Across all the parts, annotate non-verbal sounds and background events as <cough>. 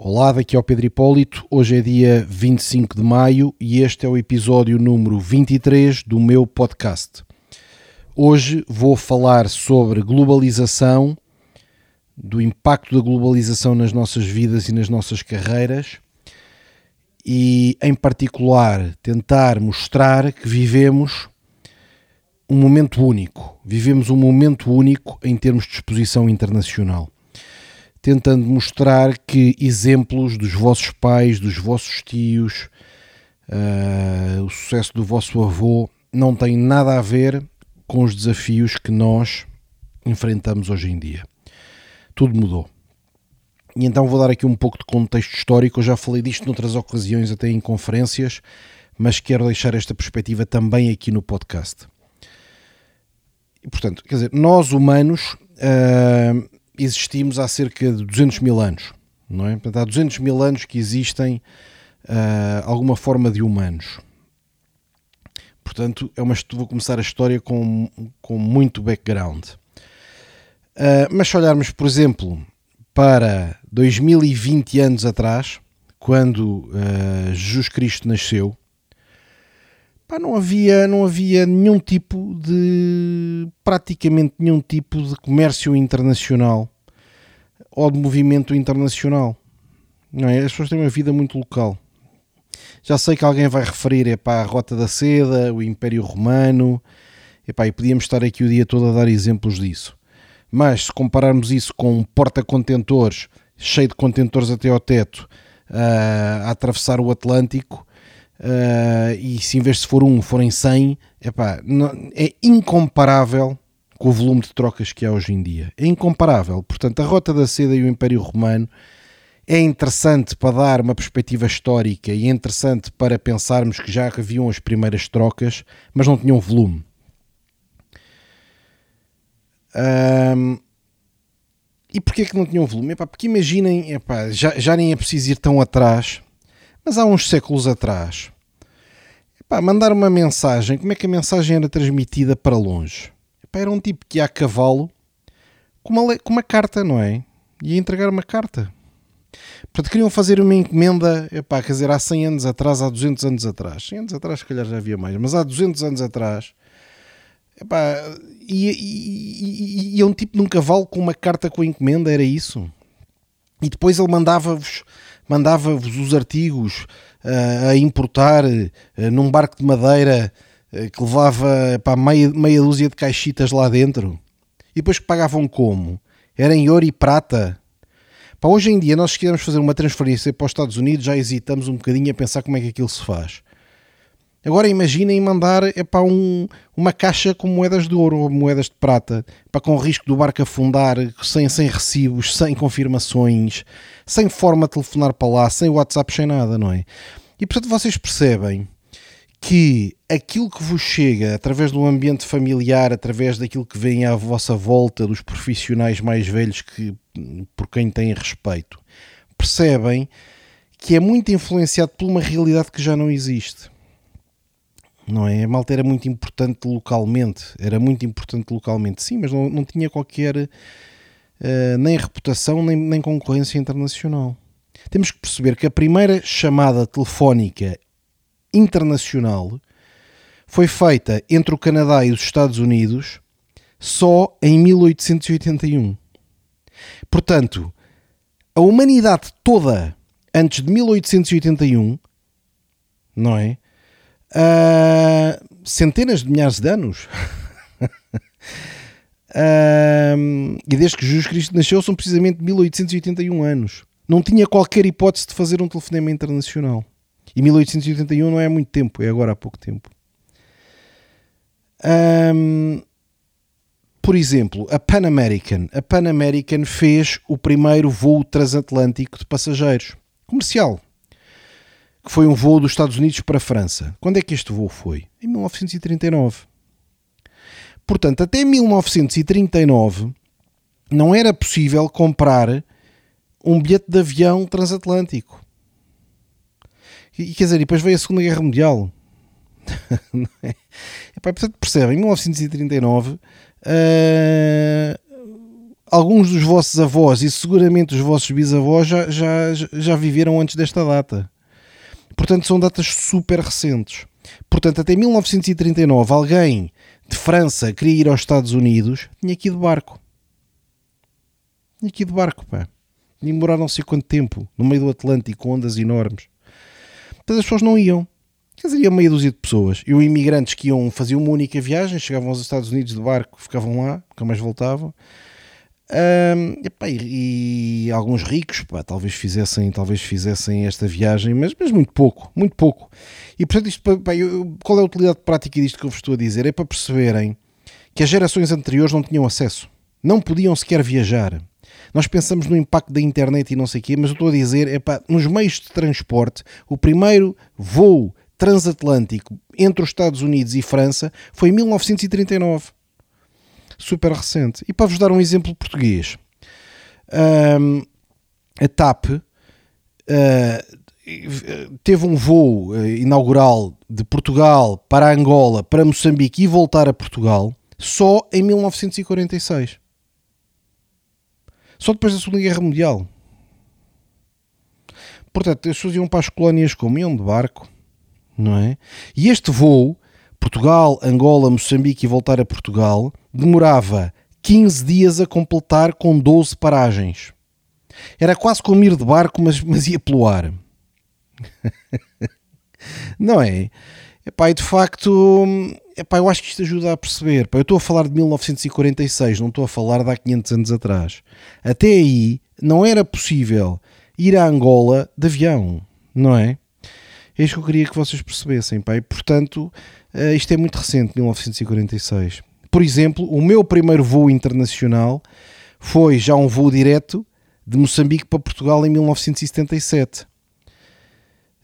Olá, daqui é o Pedro Hipólito. Hoje é dia 25 de maio e este é o episódio número 23 do meu podcast. Hoje vou falar sobre globalização, do impacto da globalização nas nossas vidas e nas nossas carreiras e, em particular, tentar mostrar que vivemos um momento único. Vivemos um momento único em termos de exposição internacional tentando mostrar que exemplos dos vossos pais, dos vossos tios, uh, o sucesso do vosso avô não tem nada a ver com os desafios que nós enfrentamos hoje em dia. Tudo mudou. E então vou dar aqui um pouco de contexto histórico. Eu já falei disto noutras ocasiões, até em conferências, mas quero deixar esta perspectiva também aqui no podcast. E, portanto, quer dizer, nós humanos uh, existimos há cerca de 200 mil anos, não é? Portanto, há 200 mil anos que existem uh, alguma forma de humanos. Portanto, é uma, vou começar a história com, com muito background. Uh, mas se olharmos, por exemplo, para 2020 anos atrás, quando uh, Jesus Cristo nasceu, pá, não havia não havia nenhum tipo de praticamente nenhum tipo de comércio internacional ou de movimento internacional não é? as pessoas têm uma vida muito local já sei que alguém vai referir para a Rota da Seda o Império Romano Epá, e podíamos estar aqui o dia todo a dar exemplos disso mas se compararmos isso com um porta-contentores cheio de contentores até ao teto a atravessar o Atlântico uh, e se em vez de for um forem 100, epá, não, é incomparável com o volume de trocas que há hoje em dia. É incomparável. Portanto, a Rota da Seda e o Império Romano é interessante para dar uma perspectiva histórica e é interessante para pensarmos que já haviam as primeiras trocas, mas não tinham volume. Um, e porquê que não tinham volume? Epá, porque imaginem, epá, já, já nem é preciso ir tão atrás mas há uns séculos atrás, epá, mandar uma mensagem, como é que a mensagem era transmitida para longe? Epá, era um tipo que ia a cavalo com uma, com uma carta, não é? Ia entregar uma carta. Portanto, queriam fazer uma encomenda, epá, quer dizer, há 100 anos atrás, há 200 anos atrás. 100 anos atrás, se calhar já havia mais, mas há 200 anos atrás, epá, ia, ia, ia um tipo num cavalo com uma carta com a encomenda, era isso. E depois ele mandava-vos mandava-vos os artigos uh, a importar uh, num barco de madeira uh, que levava pá, meia, meia dúzia de caixitas lá dentro. E depois que pagavam como? Era em ouro e prata. Pá, hoje em dia, nós se quisermos fazer uma transferência para os Estados Unidos, já hesitamos um bocadinho a pensar como é que aquilo se faz. Agora imaginem mandar é um, uma caixa com moedas de ouro ou moedas de prata, para com o risco do barco afundar, sem, sem recibos, sem confirmações, sem forma de telefonar para lá, sem WhatsApp, sem nada, não é? E portanto vocês percebem que aquilo que vos chega através do ambiente familiar, através daquilo que vem à vossa volta, dos profissionais mais velhos que, por quem têm respeito, percebem que é muito influenciado por uma realidade que já não existe não é? A Malta era muito importante localmente, era muito importante localmente, sim, mas não, não tinha qualquer uh, nem reputação nem, nem concorrência internacional. Temos que perceber que a primeira chamada telefónica internacional foi feita entre o Canadá e os Estados Unidos só em 1881. Portanto, a humanidade toda antes de 1881, não é? Uh, centenas de milhares de anos. uh, <laughs> e desde que Jesus Cristo nasceu são precisamente 1881 anos. Não tinha qualquer hipótese de fazer um telefonema internacional. E 1881 não é muito tempo, é agora há pouco tempo. Um, por exemplo, a Pan American. A Pan American fez o primeiro voo transatlântico de passageiros comercial que foi um voo dos Estados Unidos para a França. Quando é que este voo foi? Em 1939. Portanto, até 1939 não era possível comprar um bilhete de avião transatlântico. E quer dizer, depois veio a Segunda Guerra Mundial. <laughs> é? Epá, portanto, percebem, em 1939 uh, alguns dos vossos avós e seguramente os vossos bisavós já, já, já viveram antes desta data. Portanto, são datas super recentes. Portanto, até 1939, alguém de França queria ir aos Estados Unidos, tinha ir de barco. Tinha ir de barco, pá. E demoraram não sei quanto tempo, no meio do Atlântico, com ondas enormes. Portanto, as pessoas não iam. Quer dizer, ia meia dúzia de pessoas. E os imigrantes que iam, faziam uma única viagem, chegavam aos Estados Unidos de barco, ficavam lá, nunca mais voltavam. Um, e, e, alguns ricos pá, talvez fizessem talvez fizessem esta viagem mas, mas muito pouco muito pouco. E portanto isto, pá, eu, qual é a utilidade prática disto que eu vos estou a dizer? É para perceberem que as gerações anteriores não tinham acesso não podiam sequer viajar. Nós pensamos no impacto da internet e não sei o quê mas eu estou a dizer é pá, nos meios de transporte o primeiro voo transatlântico entre os Estados Unidos e França foi em 1939 super recente. E para vos dar um exemplo português, um, a TAP uh, teve um voo uh, inaugural de Portugal para Angola, para Moçambique e voltar a Portugal só em 1946. Só depois da Segunda Guerra Mundial. Portanto, as pessoas iam para as colónias como iam de barco, não é? E este voo Portugal, Angola, Moçambique e voltar a Portugal, demorava 15 dias a completar com 12 paragens. Era quase como ir de barco, mas, mas ia pelo ar. <laughs> Não é? Epá, e de facto, epá, eu acho que isto ajuda a perceber. Epá, eu estou a falar de 1946, não estou a falar de há 500 anos atrás. Até aí não era possível ir a Angola de avião, não é? É isto que eu queria que vocês percebessem. Pá. E, portanto, uh, isto é muito recente, 1946. Por exemplo, o meu primeiro voo internacional foi já um voo direto de Moçambique para Portugal em 1977.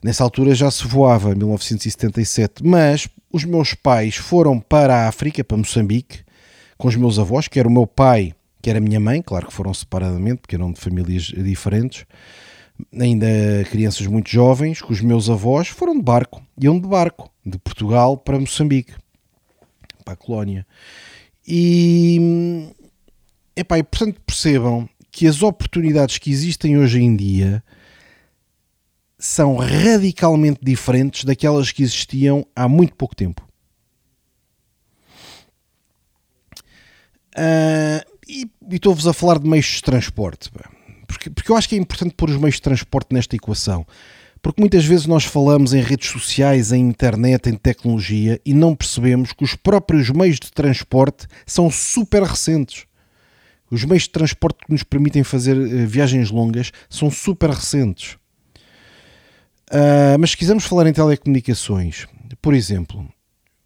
Nessa altura já se voava, em 1977, mas os meus pais foram para a África, para Moçambique, com os meus avós, que era o meu pai, que era a minha mãe, claro que foram separadamente, porque eram de famílias diferentes, ainda crianças muito jovens, com os meus avós, foram de barco, iam de barco, de Portugal para Moçambique, para a colónia. E, epá, e portanto percebam que as oportunidades que existem hoje em dia são radicalmente diferentes daquelas que existiam há muito pouco tempo. Uh, e estou-vos a falar de meios de transporte. Porque, porque eu acho que é importante pôr os meios de transporte nesta equação. Porque muitas vezes nós falamos em redes sociais, em internet, em tecnologia e não percebemos que os próprios meios de transporte são super recentes. Os meios de transporte que nos permitem fazer uh, viagens longas são super recentes. Uh, mas se quisermos falar em telecomunicações, por exemplo,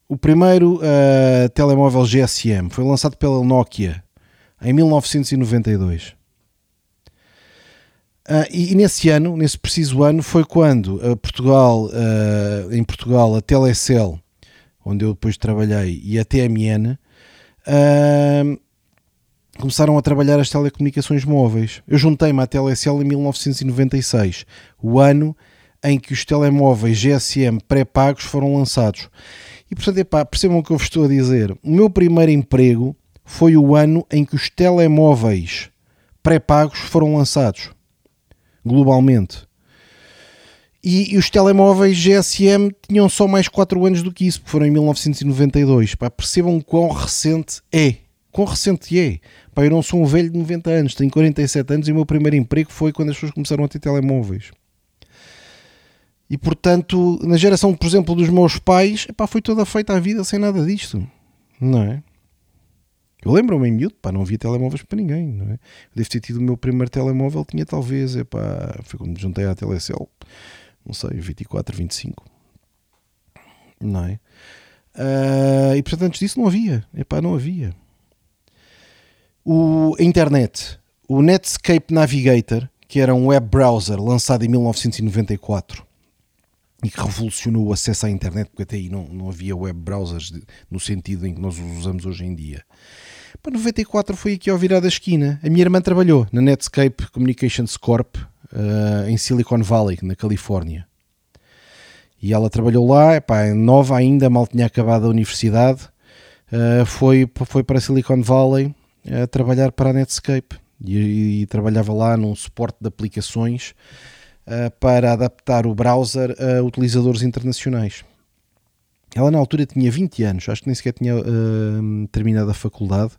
o primeiro uh, telemóvel GSM foi lançado pela Nokia em 1992. Uh, e, e, nesse ano, nesse preciso ano, foi quando uh, Portugal, uh, em Portugal, a Telecel, onde eu depois trabalhei, e a TMN começaram a trabalhar as telecomunicações móveis. Eu juntei-me à Telecel em 1996, o ano em que os telemóveis GSM pré-pagos foram lançados. E portanto, epá, percebam o que eu vos estou a dizer. O meu primeiro emprego foi o ano em que os telemóveis pré-pagos foram lançados globalmente. E, e, os telemóveis GSM tinham só mais 4 anos do que isso, porque foram em 1992. Pá, percebam quão recente é. Quão recente é. Pá, eu não sou um velho de 90 anos, tenho 47 anos e o meu primeiro emprego foi quando as pessoas começaram a ter telemóveis. E portanto, na geração, por exemplo, dos meus pais, epá, foi toda feita a vida sem nada disto. Não é? Eu lembro-me em miúdo, pá, não havia telemóveis para ninguém, não é? Eu devo ter tido o meu primeiro telemóvel, tinha talvez, é pá, foi quando me juntei à Telecel, não sei, 24, 25, não é? Uh, e portanto antes disso não havia, é pá, não havia. O, a internet, o Netscape Navigator, que era um web browser lançado em 1994 e que revolucionou o acesso à internet, porque até aí não, não havia web browsers de, no sentido em que nós os usamos hoje em dia. Para 94 foi aqui ao virar da esquina. A minha irmã trabalhou na Netscape Communications Corp uh, em Silicon Valley, na Califórnia. E ela trabalhou lá, epá, nova ainda, mal tinha acabado a universidade. Uh, foi, foi para Silicon Valley a trabalhar para a Netscape e, e trabalhava lá num suporte de aplicações uh, para adaptar o browser a utilizadores internacionais. Ela na altura tinha 20 anos, acho que nem sequer tinha uh, terminado a faculdade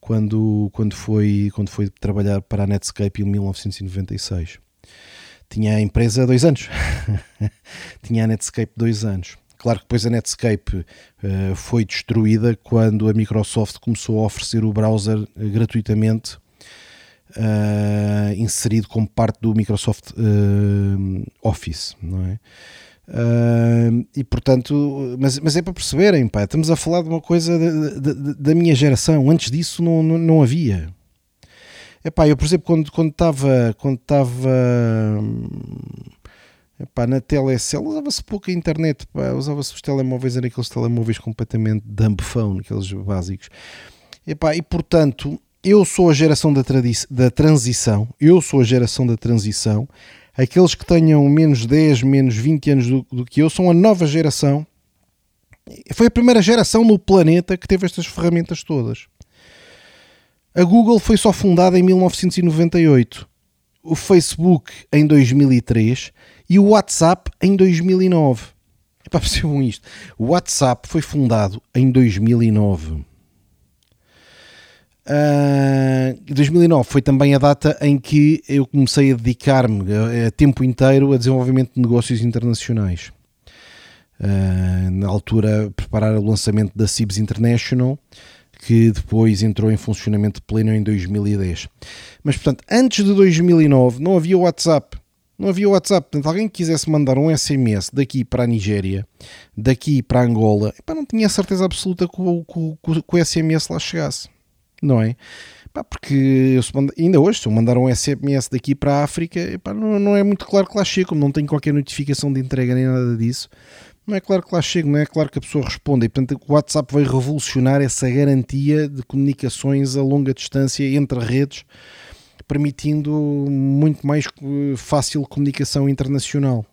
quando, quando, foi, quando foi trabalhar para a Netscape em 1996. Tinha a empresa dois anos, <laughs> tinha a Netscape dois anos. Claro que depois a Netscape uh, foi destruída quando a Microsoft começou a oferecer o browser gratuitamente uh, inserido como parte do Microsoft Office, não é? Uh, e portanto, mas, mas é para perceberem, pá, estamos a falar de uma coisa da minha geração. Antes disso não, não, não havia. Epá, eu, por exemplo, quando estava quando estava epá, na telecel, usava-se pouca internet, usava-se os telemóveis, eram aqueles telemóveis completamente dumb phone, aqueles básicos. Epá, e portanto, eu sou a geração da, da transição, eu sou a geração da transição. Aqueles que tenham menos 10, menos 20 anos do, do que eu são a nova geração. Foi a primeira geração no planeta que teve estas ferramentas todas. A Google foi só fundada em 1998, o Facebook em 2003 e o WhatsApp em 2009. É para percebam isto. O WhatsApp foi fundado em 2009. Uh, 2009 foi também a data em que eu comecei a dedicar-me a, a, tempo inteiro a desenvolvimento de negócios internacionais. Uh, na altura, preparar o lançamento da CIBS International, que depois entrou em funcionamento pleno em 2010. Mas, portanto, antes de 2009 não havia WhatsApp. Não havia WhatsApp. Portanto, alguém que quisesse mandar um SMS daqui para a Nigéria, daqui para a Angola, epá, não tinha certeza absoluta que o, que, que o SMS lá chegasse não é? Pá, porque eu ainda hoje, se eu mandar um SMS daqui para a África, pá, não, não, é muito claro que lá chego, como não tenho qualquer notificação de entrega nem nada disso. Não é claro que lá chego, não é claro que a pessoa responda. E portanto, o WhatsApp vai revolucionar essa garantia de comunicações a longa distância entre redes, permitindo muito mais fácil comunicação internacional.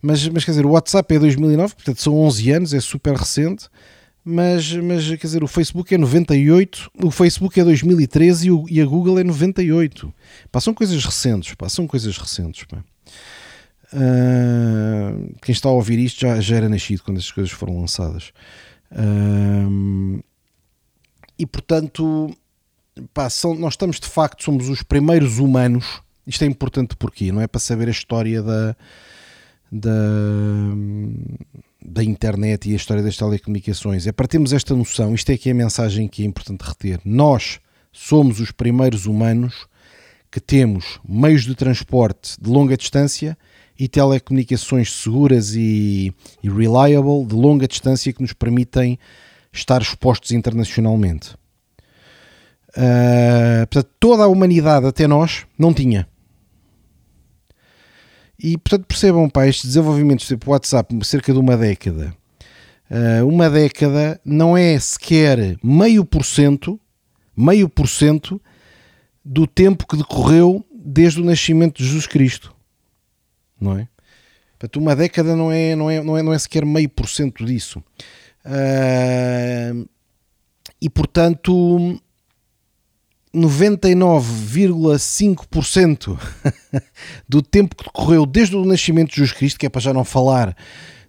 Mas, mas quer dizer, o WhatsApp é 2009, portanto são 11 anos, é super recente mas, mas quer dizer, o Facebook é 98, o Facebook é 2013 e, o, e a Google é 98. Pá, são coisas recentes, pá, são coisas recentes. Pá. Uh, quem está a ouvir isto já, já era nascido quando estas coisas foram lançadas. Uh, e portanto, pá, são, nós estamos de facto, somos os primeiros humanos. Isto é importante porque não é para saber a história da, da da internet e a história das telecomunicações. É para termos esta noção, isto é que é a mensagem que é importante reter. Nós somos os primeiros humanos que temos meios de transporte de longa distância e telecomunicações seguras e, e reliable de longa distância que nos permitem estar expostos internacionalmente. Uh, portanto, toda a humanidade até nós não tinha. E portanto percebam, pá, estes desenvolvimentos tipo WhatsApp, cerca de uma década, uh, uma década não é sequer meio por cento, meio por cento do tempo que decorreu desde o nascimento de Jesus Cristo, não é? Portanto, uma década não é, não é, não é, não é sequer meio por cento disso. Uh, e portanto, 99,5% do tempo que decorreu desde o nascimento de Jesus Cristo, que é para já não falar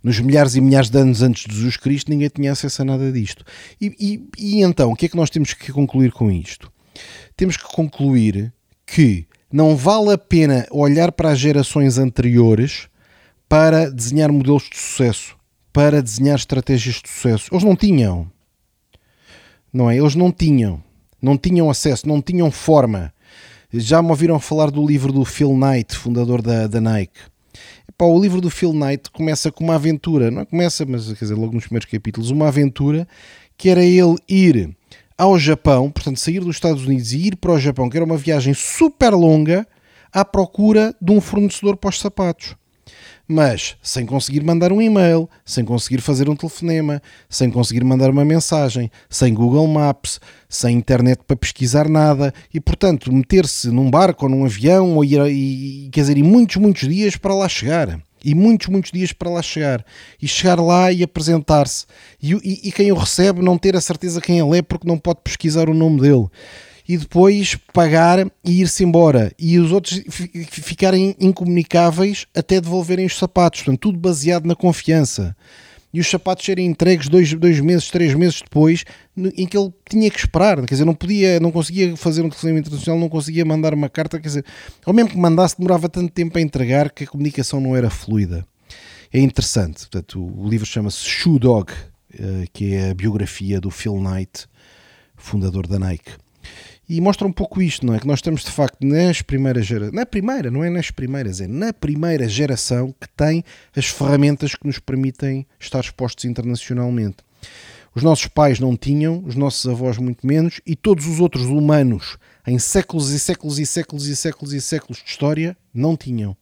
nos milhares e milhares de anos antes de Jesus Cristo, ninguém tinha acesso a nada disto. E, e, e então, o que é que nós temos que concluir com isto? Temos que concluir que não vale a pena olhar para as gerações anteriores para desenhar modelos de sucesso, para desenhar estratégias de sucesso. Eles não tinham. Não é? Eles não tinham não tinham acesso, não tinham forma. Já me ouviram falar do livro do Phil Knight, fundador da, da Nike. Epá, o livro do Phil Knight começa com uma aventura, não é? começa, mas quer dizer, logo nos primeiros capítulos, uma aventura que era ele ir ao Japão, portanto, sair dos Estados Unidos e ir para o Japão, que era uma viagem super longa, à procura de um fornecedor para os sapatos mas sem conseguir mandar um e-mail, sem conseguir fazer um telefonema, sem conseguir mandar uma mensagem, sem Google Maps, sem internet para pesquisar nada e, portanto, meter-se num barco ou num avião ou ir, e, quer dizer, ir muitos, muitos dias para lá chegar. E muitos, muitos dias para lá chegar. E chegar lá e apresentar-se. E, e, e quem o recebe não ter a certeza quem ele é porque não pode pesquisar o nome dele e depois pagar e ir-se embora. E os outros ficarem incomunicáveis até devolverem os sapatos. Portanto, tudo baseado na confiança. E os sapatos serem entregues dois, dois meses, três meses depois, em que ele tinha que esperar. Quer dizer, não podia, não conseguia fazer um telefonema internacional, não conseguia mandar uma carta. Quer dizer, ou mesmo que mandasse, demorava tanto tempo a entregar que a comunicação não era fluida. É interessante. Portanto, o livro chama-se Shoe Dog, eh, que é a biografia do Phil Knight, fundador da Nike e mostra um pouco isto, não é? Que nós estamos de facto nas primeiras gerações, na primeira, não é nas primeiras, é na primeira geração que tem as ferramentas que nos permitem estar expostos internacionalmente. Os nossos pais não tinham, os nossos avós muito menos, e todos os outros humanos em séculos e séculos e séculos e séculos e séculos de história não tinham.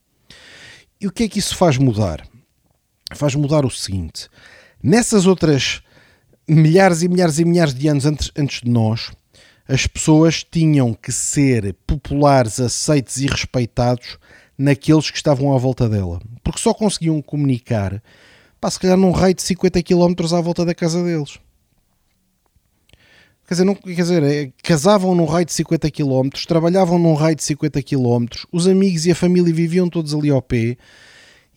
E o que é que isso faz mudar? Faz mudar o seguinte: nessas outras milhares e milhares e milhares de anos antes, antes de nós, as pessoas tinham que ser populares, aceites e respeitados naqueles que estavam à volta dela. Porque só conseguiam comunicar, pá, se calhar num raio de 50 km à volta da casa deles. Quer dizer, não, quer dizer, é, casavam num raio de 50 km, trabalhavam num raio de 50 km, os amigos e a família viviam todos ali ao pé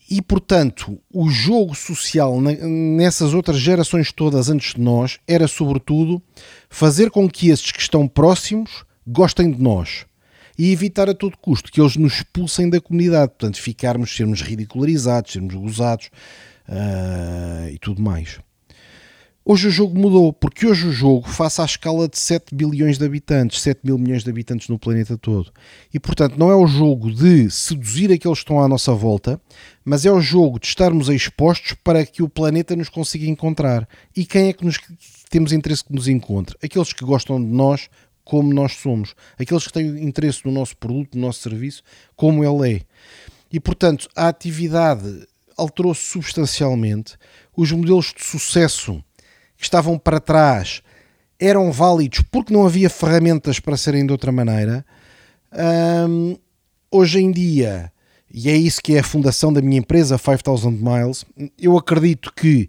e, portanto, o jogo social nessas outras gerações todas antes de nós era, sobretudo, fazer com que esses que estão próximos gostem de nós e evitar a todo custo que eles nos expulsem da comunidade. Portanto, ficarmos, sermos ridicularizados, sermos gozados uh, e tudo mais. Hoje o jogo mudou, porque hoje o jogo face à escala de 7 bilhões de habitantes, 7 mil milhões de habitantes no planeta todo. E portanto não é o jogo de seduzir aqueles que estão à nossa volta, mas é o jogo de estarmos expostos para que o planeta nos consiga encontrar. E quem é que nos, temos interesse que nos encontre? Aqueles que gostam de nós como nós somos. Aqueles que têm interesse no nosso produto, no nosso serviço, como ele é. E portanto a atividade alterou-se substancialmente. Os modelos de sucesso que estavam para trás eram válidos porque não havia ferramentas para serem de outra maneira. Um, hoje em dia, e é isso que é a fundação da minha empresa, 5000 Miles, eu acredito que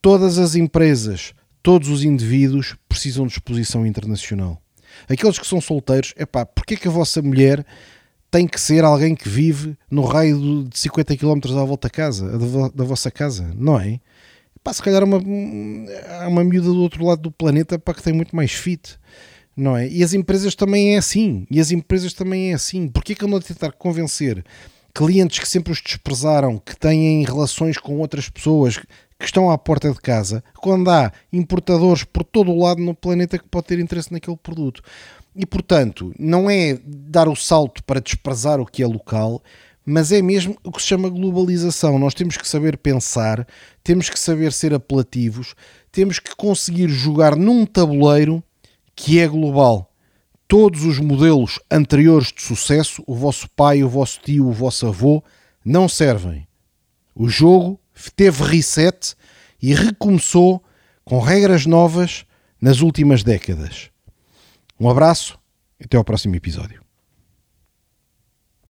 todas as empresas, todos os indivíduos precisam de exposição internacional. Aqueles que são solteiros, é pá, porque que a vossa mulher tem que ser alguém que vive no raio de 50 km à volta da casa, da vossa casa, não é? Pá, se calhar uma, há uma miúda do outro lado do planeta para que tem muito mais fit, não é? E as empresas também é assim, e as empresas também é assim. Porquê que andam a tentar convencer clientes que sempre os desprezaram, que têm relações com outras pessoas que estão à porta de casa, quando há importadores por todo o lado no planeta que pode ter interesse naquele produto? E portanto, não é dar o salto para desprezar o que é local, mas é mesmo o que se chama globalização. Nós temos que saber pensar, temos que saber ser apelativos, temos que conseguir jogar num tabuleiro que é global. Todos os modelos anteriores de sucesso, o vosso pai, o vosso tio, o vosso avô, não servem. O jogo teve reset e recomeçou com regras novas nas últimas décadas. Um abraço até ao próximo episódio.